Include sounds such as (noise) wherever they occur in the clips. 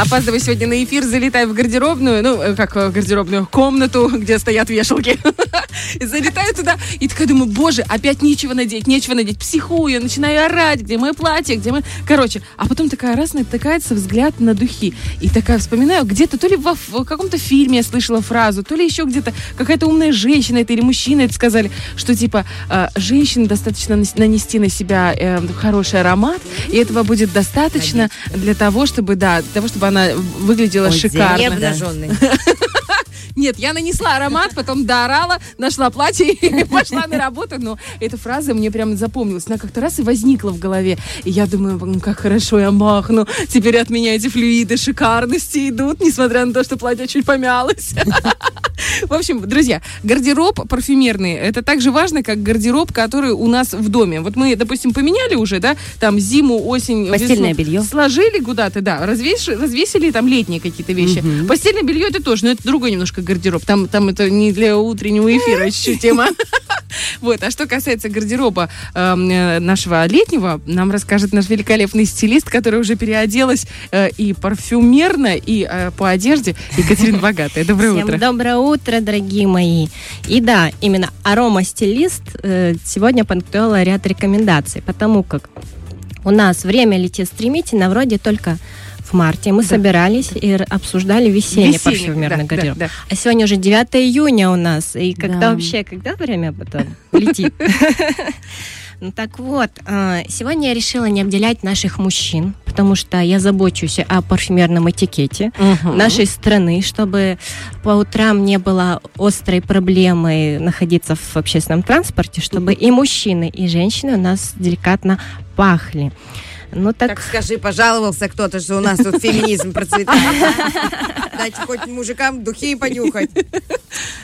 опаздываю сегодня на эфир, залетаю в гардеробную, ну, э, как в гардеробную, комнату, (laughs) где стоят вешалки. (laughs) Залетаю туда и такая думаю, боже, опять нечего надеть, нечего надеть. Психую, начинаю орать, где мое платье, где мы... Короче, а потом такая раз натыкается взгляд на духи. И такая вспоминаю, где-то то ли во, в каком-то фильме я слышала фразу, то ли еще где-то какая-то умная женщина это или мужчина это сказали, что типа э, женщине достаточно нанести на себя э, хороший аромат, и этого будет достаточно для того, чтобы, да, для того, чтобы она выглядела Ой, шикарно. (laughs) Нет, я нанесла аромат, потом доорала, нашла платье (laughs) и пошла на работу. Но эта фраза мне прям запомнилась. Она как-то раз и возникла в голове. И я думаю, ну, как хорошо я махну. Теперь от меня эти флюиды шикарности идут, несмотря на то, что платье чуть помялось. (laughs) В общем, друзья, гардероб парфюмерный, это так же важно, как гардероб, который у нас в доме. Вот мы, допустим, поменяли уже, да, там зиму, осень, Постельное весну, белье. Сложили куда-то, да, развесили, развесили там летние какие-то вещи. Угу. Постельное белье это тоже, но это другой немножко гардероб. Там, там это не для утреннего эфира (laughs) чуть-чуть тема. (laughs) Вот. А что касается гардероба эм, э, нашего летнего, нам расскажет наш великолепный стилист, который уже переоделась э, и парфюмерно, и э, по одежде. Екатерина (laughs) Богатая. Доброе Всем утро. доброе утро, дорогие мои. И да, именно арома-стилист э, сегодня подготовила ряд рекомендаций, потому как у нас время летит стремительно, вроде только в марте мы да. собирались и обсуждали весенний, весенний парфюмерный да, гардероб. Да, да. А сегодня уже 9 июня у нас. И когда да. вообще, когда время потом летит? (laughs) Ну так вот, а, сегодня я решила не обделять наших мужчин, потому что я забочусь о парфюмерном этикете угу. нашей страны, чтобы по утрам не было острой проблемы находиться в общественном транспорте, чтобы и мужчины, и женщины у нас деликатно пахли. Ну так... Так скажи, пожаловался кто-то, что у нас тут (laughs) феминизм процветает. Дайте хоть мужикам духи понюхать.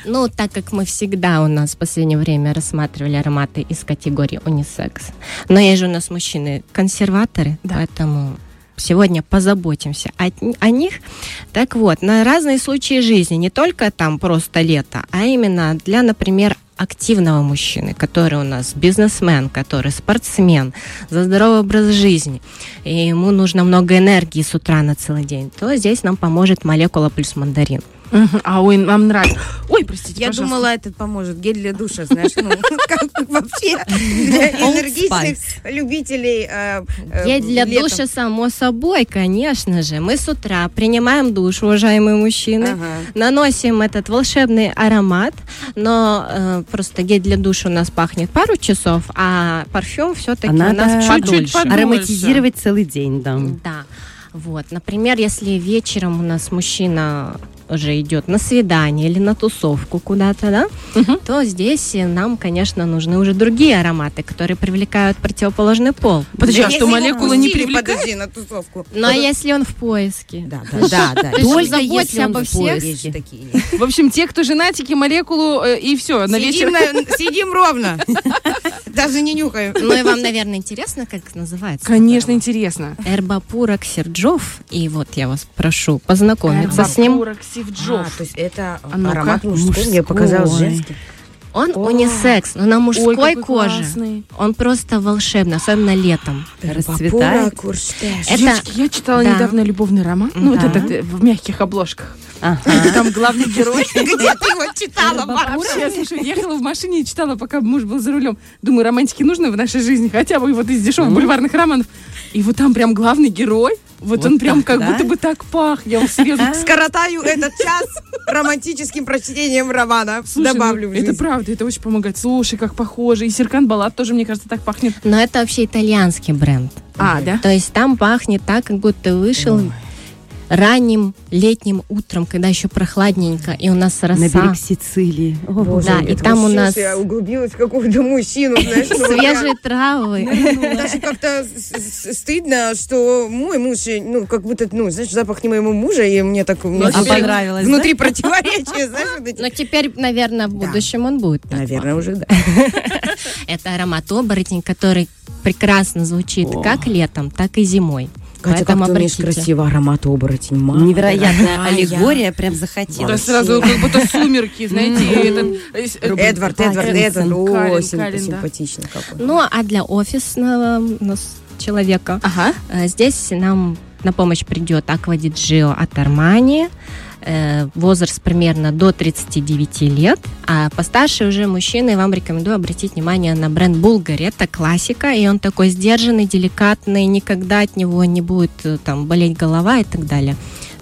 Ну, так как мы всегда у нас в последнее время рассматривали ароматы из категории унисекс. Но есть же у нас мужчины консерваторы, да. поэтому сегодня позаботимся о, о них. Так вот, на разные случаи жизни, не только там просто лето, а именно для, например, активного мужчины, который у нас бизнесмен, который спортсмен, за здоровый образ жизни, и ему нужно много энергии с утра на целый день, то здесь нам поможет молекула плюс мандарин. А ой, вам нравится. Ой, простите, Я пожалуйста. думала, этот поможет. Гель для душа, знаешь, ну, (laughs) как вообще для энергичных любителей э, э, Гель для душа, само собой, конечно же. Мы с утра принимаем душ, уважаемые мужчины, наносим этот волшебный аромат, но э, просто гель для душа у нас пахнет пару часов, а парфюм все-таки у нас чуть-чуть Ароматизировать целый день, да. Да. Вот, например, если вечером у нас мужчина уже идет на свидание или на тусовку куда-то, да, угу. то здесь нам, конечно, нужны уже другие ароматы, которые привлекают противоположный пол. Подожди, а что молекулы не привлекают? Подожди, на тусовку. Ну, а если он в поиске? Да, да, да. да. (laughs) Только заботься обо всех. В общем, те, кто женатики, молекулу э, и все, на вечер. Сидим ровно. (laughs) Даже не нюхаем. Ну и вам, наверное, интересно, как называется? Конечно, интересно. Эрбапура Ксерджов. И вот я вас прошу познакомиться с ним. Стив Джобс. А, то есть это а аромат мужской, мужской, мне показалось женский. Он О, унисекс, но на мужской Ой, коже. Классный. Он просто волшебный, особенно летом. Расцветает. Это... Девочки, я читала да. недавно любовный роман. Ну, да. вот этот в мягких обложках. Ага. (laughs) Там главный герой. (laughs) Где ты его читала, Я, слушай, ехала в машине и читала, пока муж был за рулем. Думаю, романтики нужны в нашей жизни, хотя бы вот из дешевых бульварных романов. И вот там прям главный герой, вот, вот он прям так, как да? будто бы так пах. Я вот серьезно... Скоротаю этот час романтическим прочтением романа. Слушай, Добавлю ну, Это правда, это очень помогает. Слушай, как похоже. И Серкан Балат тоже, мне кажется, так пахнет. Но это вообще итальянский бренд. А, да? То есть там пахнет так, как будто вышел Ой ранним летним утром, когда еще прохладненько, и у нас роса. На берег Сицилии. О, Боже, да, и там у нас... Я углубилась в какого-то мужчину, (laughs) знаешь. Ну, Свежие травы. Ну, ну, даже как-то стыдно, что мой муж, ну, как будто, ну, знаешь, запах не моего мужа, и мне так... А понравилось, Внутри противоречия, знаешь. Но теперь, наверное, в будущем он будет. Наверное, уже, да. (laughs) Это аромат оборотень, который прекрасно звучит как летом, так и зимой. Катя, как ты умеешь красиво аромат оборотень. Мама, Невероятная (laughs) аллегория, прям захотелось. Да, сразу как будто сумерки, знаете. Эдвард, Эдвард, Эдвард. О, симпатично какой. Ну, а для офисного человека здесь нам на помощь придет Gio от э, возраст примерно до 39 лет, а постарше уже мужчины вам рекомендую обратить внимание на бренд Булгари. Это классика, и он такой сдержанный, деликатный, никогда от него не будет э, там болеть голова и так далее.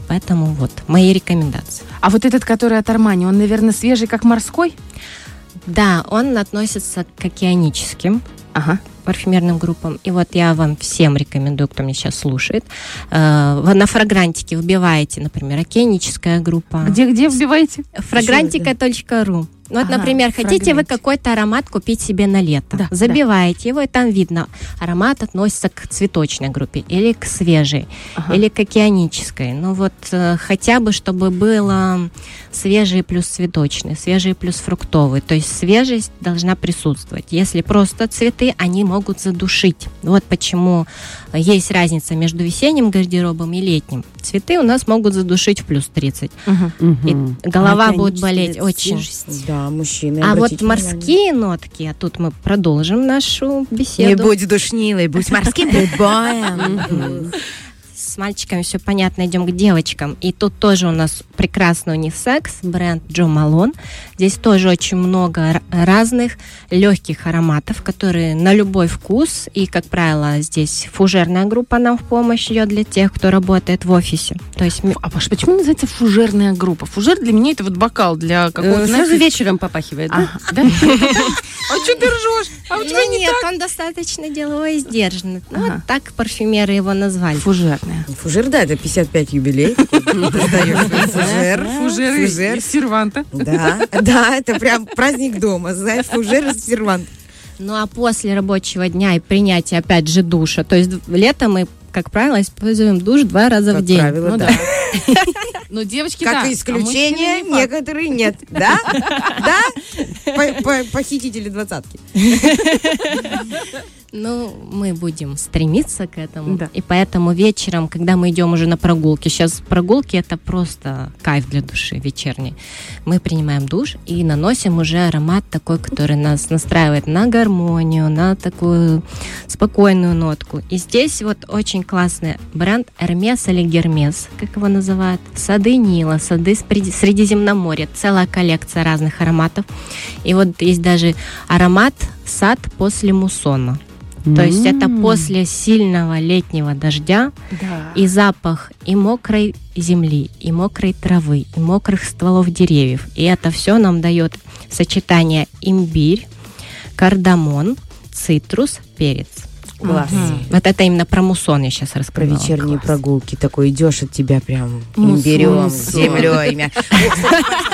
Поэтому вот мои рекомендации. А вот этот, который от Армани, он, наверное, свежий, как морской? Да, он относится к океаническим Ага. Парфюмерным группам. И вот я вам всем рекомендую, кто меня сейчас слушает. Э, на фрагрантике вбиваете, например, океаническая группа. Где-где вбиваете? Фрагрантика.ру. Ну, вот, Ага, например, хотите вы фрагрантик. какой-то аромат купить себе на лето. Да, Забиваете его, и там видно, аромат относится к цветочной группе или к свежей, Ага. или к океанической. Ну вот э, хотя бы, чтобы было свежий плюс цветочный, свежий плюс фруктовый. То есть свежесть должна присутствовать. Если просто цветы, они могут задушить. Вот почему есть разница между весенним гардеробом и летним. Цветы у нас могут задушить в плюс 30. Мгм. И голова будет Океанические болеть очень. свежесть. Да, мужчины. А вот обратите внимание. морские нотки, а тут мы продолжим нашу беседу. Не будь душнилой, будь морским (laughs) прибоем. С мальчиками все понятно, идем к девочкам. И тут тоже у нас прекрасный унисекс, бренд Джо Малон. Здесь тоже очень много разных легких ароматов, которые на любой вкус. И, как правило, здесь фужерная группа нам в помощь идет для тех, кто работает в офисе. То есть А почему называется фужерная группа? Фужер для меня это вот бокал для какого-то... Э, знаешь, Сразу вечером попахивает, да? (laughs) А что ты ржешь? А у тебя не нет, он достаточно деловой и сдержанный. Ну, вот так парфюмеры его назвали. Фужерная. Фужер, да, это 55 юбилей. (laughs) Фужер. Фужер. из серванта. Да, да, это прям праздник дома, знаешь, фужер из серванта. Ну а после рабочего дня и принятия опять же душа, то есть летом мы, как правило, используем душ два раза в Как день. правило, Ну да. да. (laughs) Ну, девочки, да. Как а и исключение, факт. некоторые нет. Да? Да? По- по- Похитители двадцатки. Ну, мы будем стремиться к этому. Да. И поэтому вечером, когда мы идем уже на прогулки, сейчас прогулки это просто кайф для души вечерний. Мы принимаем душ и наносим уже аромат такой, который нас настраивает на гармонию, на такую спокойную нотку. И здесь вот очень классный бренд Hermes или Гермес, как его называют. Сады Нила, сады Средиземноморья, целая коллекция разных ароматов. И вот есть даже аромат сад после муссона. То есть это после сильного летнего дождя Да. и запах и мокрой земли, и мокрой травы, и мокрых стволов деревьев. И это все нам дает сочетание имбирь, кардамон, цитрус, перец. Класс. Мгм. Вот это именно про муссон я сейчас Про рассказала. вечерние прогулки. Такой идешь от тебя прям имбирем, землей. (laughs)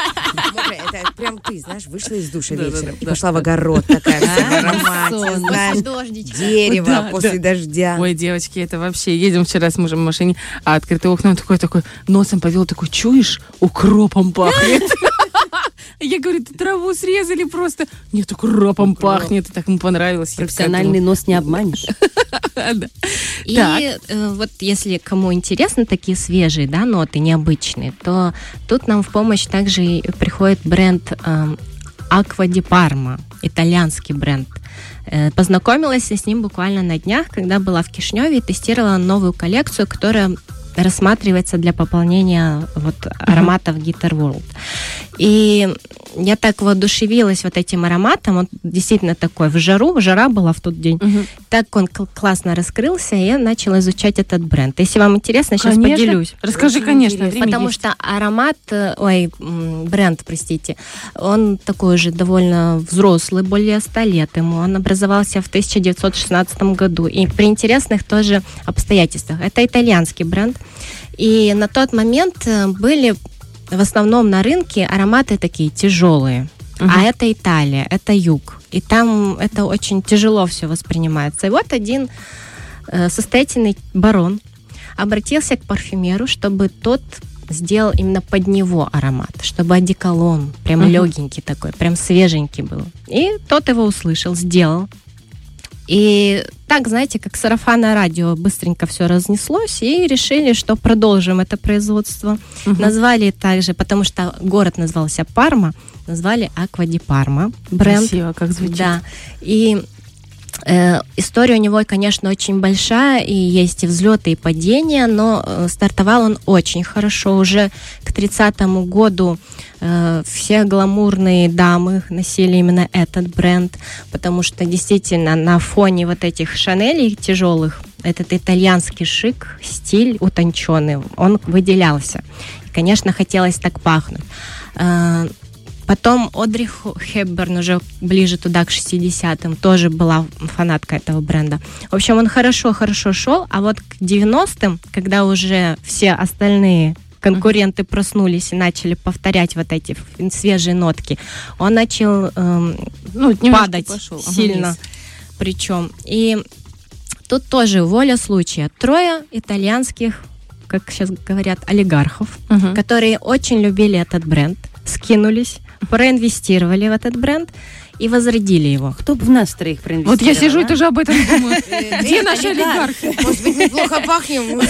Это прям ты, знаешь, вышла из душа вечером и пошла в огород такая знаешь, дерево после дождя. Ой, девочки, это вообще... Едем вчера с мужем в машине, а открытое окно, он такой, такой, носом повел, такой, чуешь, укропом пахнет. Я говорю, «Да траву срезали просто. Нет, укропом пахнет. И так ему понравилось. Профессиональный нос не обманешь. (laughs) И Так. э, вот если кому интересны такие свежие да, ноты, необычные, то тут нам в помощь также приходит бренд эм, Аква ди Парма, итальянский бренд. Э, Познакомилась я с ним буквально на днях, когда была в Кишневе и тестировала новую коллекцию, которая рассматривается для пополнения вот ароматов Guitar World. И я так воодушевилась вот этим ароматом, он действительно такой в жару, жара была в тот день, Мгм. так он кл- классно раскрылся, и я начала изучать этот бренд. Если вам интересно, сейчас Конечно. поделюсь. Расскажи, Очень конечно. интересно. Потому есть. что аромат, э, ой, бренд, простите, он такой же довольно взрослый, более 100 лет ему. Он образовался в 1916 году. И при интересных тоже обстоятельствах. Это итальянский бренд. И на тот момент э, были в основном на рынке ароматы такие тяжелые. Мгм. А это Италия, это юг. И там это очень тяжело все воспринимается. И вот один э, состоятельный барон обратился к парфюмеру, чтобы тот сделал именно под него аромат, чтобы одеколон, прям Мгм. легенький такой, прям свеженький был. И тот его услышал, сделал. И так, знаете, как сарафанное радио, быстренько все разнеслось, и решили, что продолжим это производство. Мгм. Назвали также, потому что город назывался Парма, назвали Аква ди Парма бренд. Красиво, как звучит. Да. И История у него, конечно, очень большая, и есть и взлеты, и падения, но э, стартовал он очень хорошо. Уже к 30 году э, все гламурные дамы носили именно этот бренд, потому что действительно на фоне вот этих Шанелей тяжелых этот итальянский шик, стиль утонченный, он выделялся. И, конечно, хотелось так пахнуть. Э, Потом Одри Хепберн уже ближе туда, к 60-м, тоже была фанатка этого бренда. В общем, он хорошо-хорошо шел, а вот к 90-м, когда уже все остальные конкуренты проснулись и начали повторять вот эти свежие нотки, он начал эм, Ну, падать пошел. Ага, сильно. вниз. Причем. И тут тоже воля случая. Трое итальянских, как сейчас говорят, олигархов, Мгм. которые очень любили этот бренд, скинулись, проинвестировали в этот бренд и возродили его. Кто бы в нас троих проинвестировал? Вот я сижу и а? тоже об этом думаю. Э, Где наши олигарх? олигархи? Может быть, мы плохо пахнем?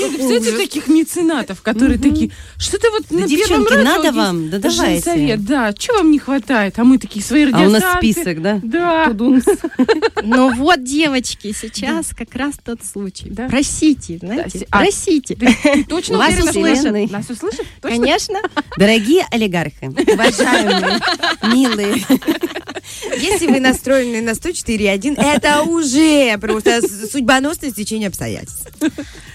Нет, представляете таких меценатов, которые такие, что-то вот Да, на первом девчонки, надо есть вам, да давайте. совет, да, что вам не хватает? А мы такие свои А у радиостанции. нас список, да? Да. (laughs) Ну вот, девочки, сейчас как раз тот случай. Просите, знаете, а- просите. Точно Вас услышат. нас- услышат? Конечно. (laughs) Дорогие олигархи, уважаемые, милые, Если вы настроены на 104.1, это уже просто судьбоносное стечение обстоятельств.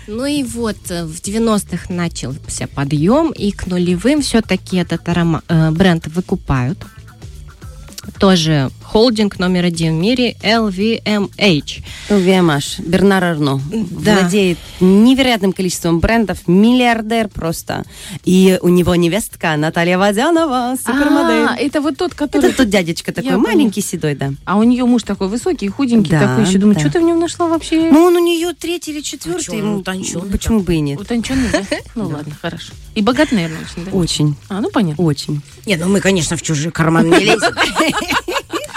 Ну и вот э, в 90-х начался подъем, и к нулевым все-таки этот арома- э, бренд выкупают. Тоже холдинг номер один в мире LVMH. ВМH, Бернар Арно, Да. владеет невероятным количеством брендов, миллиардер просто. И у него невестка Наталья Водянова, А, супермодель. это вот тот, который... Это тот дядечка такой, Я маленький, седой, да. А у нее муж такой высокий, худенький Да, такой еще. Думаю, да. что ты в нем нашла вообще? Ну, он у нее третий или А четвертый. он ему утончённый Почему бы и нет? Утонченный, да? (laughs) Ну ладно, хорошо. И богат, наверное, очень, да? Очень, А, ну понятно. очень. Не, ну мы, конечно, в чужие карманы не лезем. (laughs)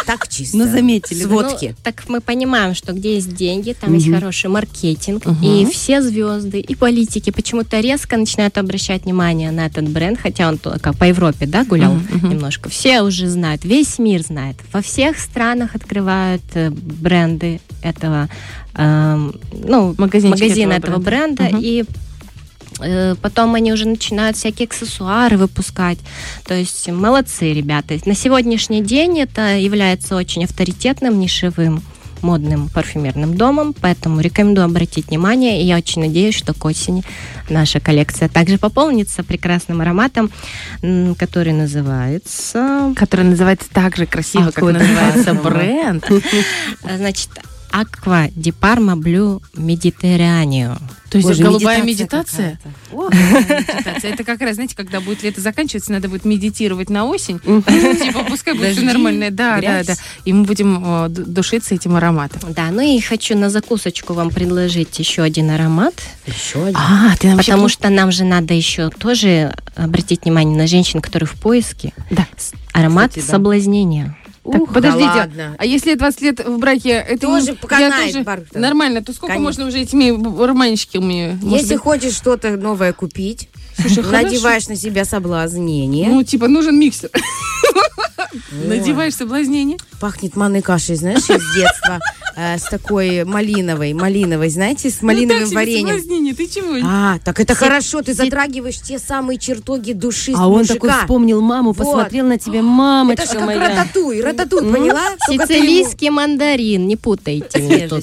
Так чисто. Ну, заметили, да? Сводки. Ну, так мы понимаем, что где есть деньги, там есть Мгм. хороший маркетинг, Мгм. и все звезды и политики почему-то резко начинают обращать внимание на этот бренд, хотя он только по Европе, да, гулял мгм. немножко. Все уже знают, весь мир знает. Во всех странах открывают э, бренды этого, эм, ну, магазин этого этого бренда. бренда, Мгм. и э, потом они уже начинают всякие аксессуары выпускать. То есть молодцы ребята. На сегодняшний день это является очень авторитетным, нишевым модным парфюмерным домом, поэтому рекомендую обратить внимание, и я очень надеюсь, что к осени наша коллекция также пополнится прекрасным ароматом, который называется, Который называется так же красиво, как Откуда? называется бренд. э, значит, Aqua di Parma Blue Mediterraneo. То есть Боже, голубая медитация? Медитация. Это как раз, знаете, когда будет лето заканчиваться, надо будет медитировать на осень. Типа, пускай будет все Дожди, нормально. Да, да, да. И мы будем душиться этим ароматом. Да, ну и хочу на закусочку вам предложить еще один аромат, Еще один. А, ты потому что нам же надо еще тоже обратить внимание на женщин, которые в поиске. Да. Аромат соблазнения. Так, Ух, подождите, да ладно. а если 20 лет в браке, это Тоже не- поканает, тоже Барбара. нормально, то сколько Конечно. можно уже этими романчиками? Если быть? хочешь что-то новое купить, Слушай, хорошо. надеваешь на себя соблазнение. Ну, типа, нужен миксер. Надеваешь соблазнение. Пахнет манной кашей, знаешь, из детства. э, С такой малиновой, малиновой, знаете, с Ну, малиновым вареньем. ты чего? А, так это хорошо, ты затрагиваешь те самые чертоги души А он такой вспомнил маму, посмотрел на тебя, Это мамочка же как моя. рататуй, рататуй, поняла? Ты ему- Сицилийский мандарин, не путайте. поняла.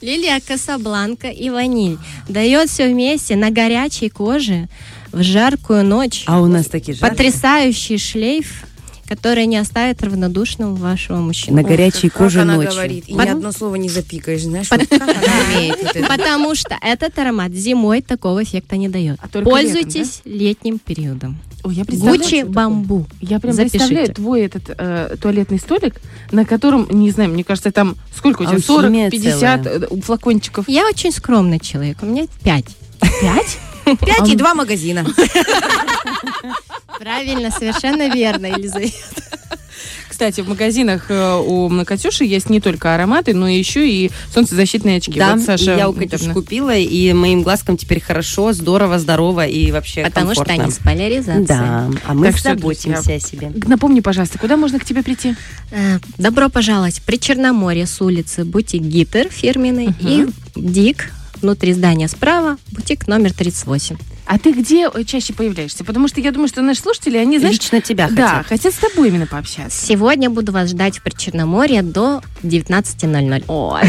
Лилия Касабланка и ваниль. Дает все вместе на горячей коже в жаркую ночь. А у нас такие же. Потрясающий шлейф, который не оставит равнодушным вашего мужчину. На горячей Как коже она ночью. говорит, и ни Под- одно слово не запикаешь, знаешь, вот как она (laughs) умеет вот это. Потому что этот аромат зимой такого эффекта не дает. А Пользуйтесь летним периодом. Ой, я представляю, Гуччи бамбу. Я прям Запишите. представляю твой этот э, туалетный столик, на котором, не знаю, мне кажется, там сколько у тебя, Алхимия 40, 50 целая. э, флакончиков. Я очень скромный человек, у меня пять. Пять? Пять и два магазина. Правильно, совершенно верно, Елизавета. Кстати, в магазинах э, у Катюши есть не только ароматы, но еще и солнцезащитные очки. Да, Вот Саша и я у недавно- Катюши купила, и моим глазкам теперь хорошо, здорово, здорово и вообще Потому что комфортно. они с поляризацией. Да, а мы Так что, заботимся друзья, о себе. Напомни, пожалуйста, куда можно к тебе прийти? Э, Добро пожаловать при Черноморье с улицы бутик Гитер фирменный и Дик внутри здания справа, бутик номер 38. А ты где э, чаще появляешься? Потому что я думаю, что наши слушатели, они, знаешь, Лично тебя да, хотят. хотят с тобой именно пообщаться. Сегодня буду вас ждать в Причерноморье до 19.00. О,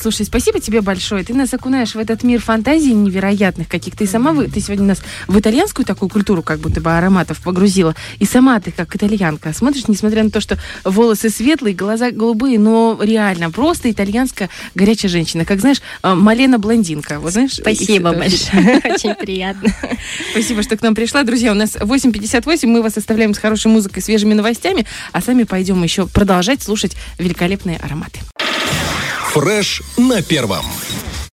Слушай, спасибо тебе большое. Ты нас окунаешь в этот мир фантазий невероятных каких-то. И сама вы, ты сегодня нас в итальянскую такую культуру как будто бы ароматов погрузила. И сама ты как итальянка. Смотришь, несмотря на то, что волосы светлые, глаза голубые, но реально просто итальянская горячая женщина. Как знаешь, э, Малена блондинка. Вот знаешь? Спасибо большое, (laughs) очень приятно. Спасибо, что к нам пришла. Друзья, у нас 8.58. Мы вас оставляем с хорошей музыкой, свежими новостями, а сами пойдем еще продолжать слушать великолепные ароматы. Фреш на первом.